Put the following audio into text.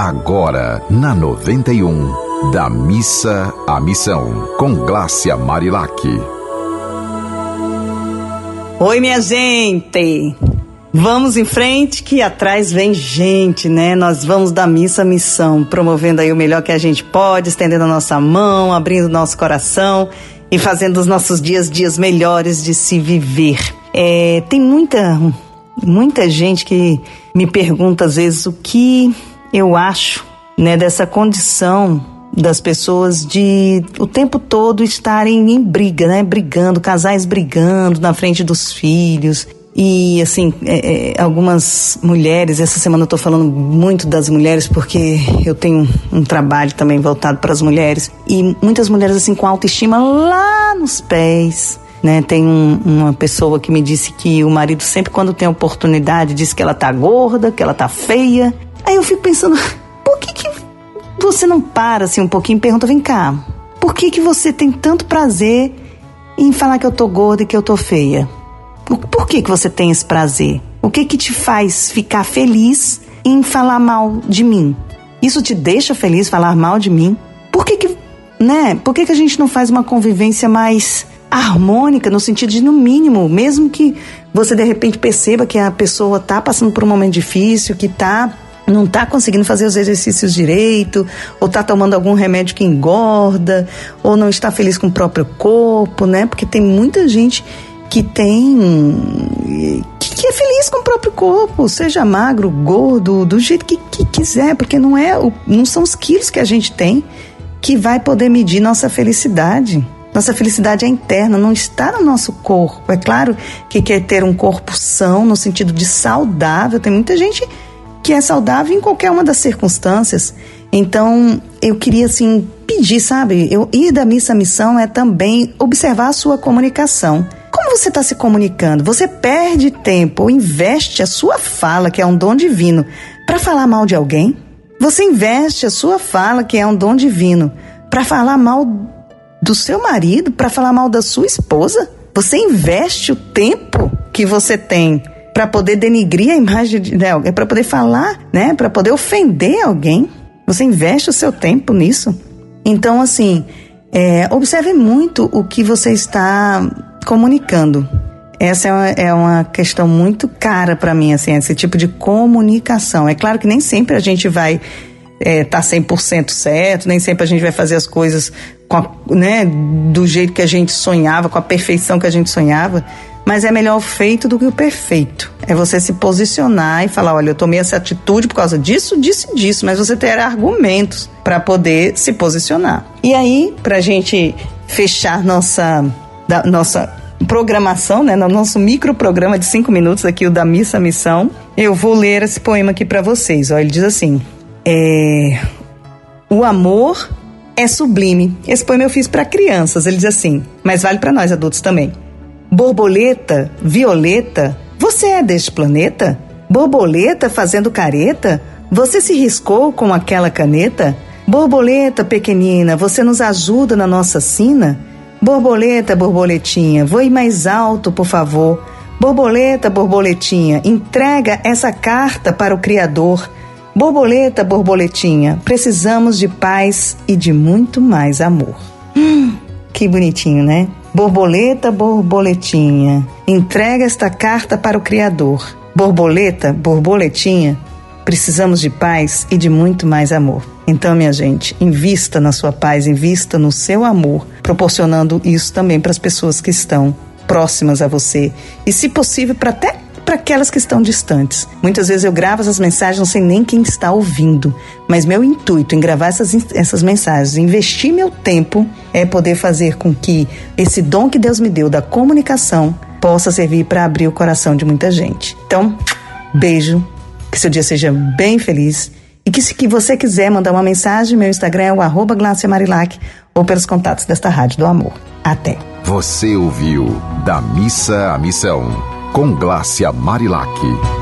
Agora, na 91, da missa à missão, com Glácia Marilac. Oi, minha gente! Vamos em frente que atrás vem gente, né? Nós vamos da missa à missão, promovendo aí o melhor que a gente pode, estendendo a nossa mão, abrindo nosso coração e fazendo os nossos dias dias melhores de se viver. É, tem muita muita gente que me pergunta às vezes o que eu acho, né, dessa condição das pessoas de o tempo todo estarem em briga, né, brigando, casais brigando na frente dos filhos. E assim, é, é, algumas mulheres, essa semana eu tô falando muito das mulheres porque eu tenho um trabalho também voltado para as mulheres. E muitas mulheres assim com autoestima lá nos pés, né? Tem um, uma pessoa que me disse que o marido sempre quando tem oportunidade diz que ela tá gorda, que ela tá feia, Aí eu fico pensando, por que, que você não para assim um pouquinho e pergunta, vem cá, por que, que você tem tanto prazer em falar que eu tô gorda e que eu tô feia? Por que, que você tem esse prazer? O que que te faz ficar feliz em falar mal de mim? Isso te deixa feliz falar mal de mim? Por que que, né? Por que que a gente não faz uma convivência mais harmônica no sentido de no mínimo, mesmo que você de repente perceba que a pessoa tá passando por um momento difícil, que tá não está conseguindo fazer os exercícios direito, ou está tomando algum remédio que engorda, ou não está feliz com o próprio corpo, né? Porque tem muita gente que tem. que, que é feliz com o próprio corpo, seja magro, gordo, do jeito que, que quiser, porque não, é, não são os quilos que a gente tem que vai poder medir nossa felicidade. Nossa felicidade é interna, não está no nosso corpo. É claro que quer ter um corpo são, no sentido de saudável. Tem muita gente que é saudável em qualquer uma das circunstâncias. Então, eu queria assim pedir, sabe? Eu ir da missa à missão é também observar a sua comunicação. Como você está se comunicando? Você perde tempo ou investe a sua fala, que é um dom divino, para falar mal de alguém? Você investe a sua fala, que é um dom divino, para falar mal do seu marido, para falar mal da sua esposa? Você investe o tempo que você tem para poder denigrir a imagem de alguém, para poder falar, né, para poder ofender alguém. Você investe o seu tempo nisso. Então, assim, é, observe muito o que você está comunicando. Essa é uma, é uma questão muito cara para mim, assim, esse tipo de comunicação. É claro que nem sempre a gente vai é, tá 100% certo, nem sempre a gente vai fazer as coisas a, né, do jeito que a gente sonhava, com a perfeição que a gente sonhava, mas é melhor o feito do que o perfeito. É você se posicionar e falar: olha, eu tomei essa atitude por causa disso, disso e disso, mas você ter argumentos para poder se posicionar. E aí, para a gente fechar nossa, da, nossa programação, né, no nosso micro programa de cinco minutos aqui, o da Missa Missão, eu vou ler esse poema aqui para vocês. Ó, ele diz assim: é, O amor é sublime. Esse poema eu fiz para crianças. Ele diz assim, mas vale para nós adultos também. Borboleta, violeta, você é deste planeta? Borboleta fazendo careta? Você se riscou com aquela caneta? Borboleta pequenina, você nos ajuda na nossa sina? Borboleta, borboletinha, voe mais alto, por favor. Borboleta, borboletinha, entrega essa carta para o Criador. Borboleta, borboletinha, precisamos de paz e de muito mais amor. Hum, que bonitinho, né? Borboleta, borboletinha, entrega esta carta para o Criador. Borboleta, borboletinha, precisamos de paz e de muito mais amor. Então, minha gente, invista na sua paz, invista no seu amor, proporcionando isso também para as pessoas que estão próximas a você e, se possível, para até para aquelas que estão distantes. Muitas vezes eu gravo essas mensagens, sei nem quem está ouvindo, mas meu intuito em gravar essas, essas mensagens, investir meu tempo, é poder fazer com que esse dom que Deus me deu da comunicação possa servir para abrir o coração de muita gente. Então, beijo, que seu dia seja bem feliz. E que se que você quiser mandar uma mensagem, meu Instagram é o arroba Marilac, ou pelos contatos desta Rádio do Amor. Até. Você ouviu Da Missa à Missão com Glácia Marilac.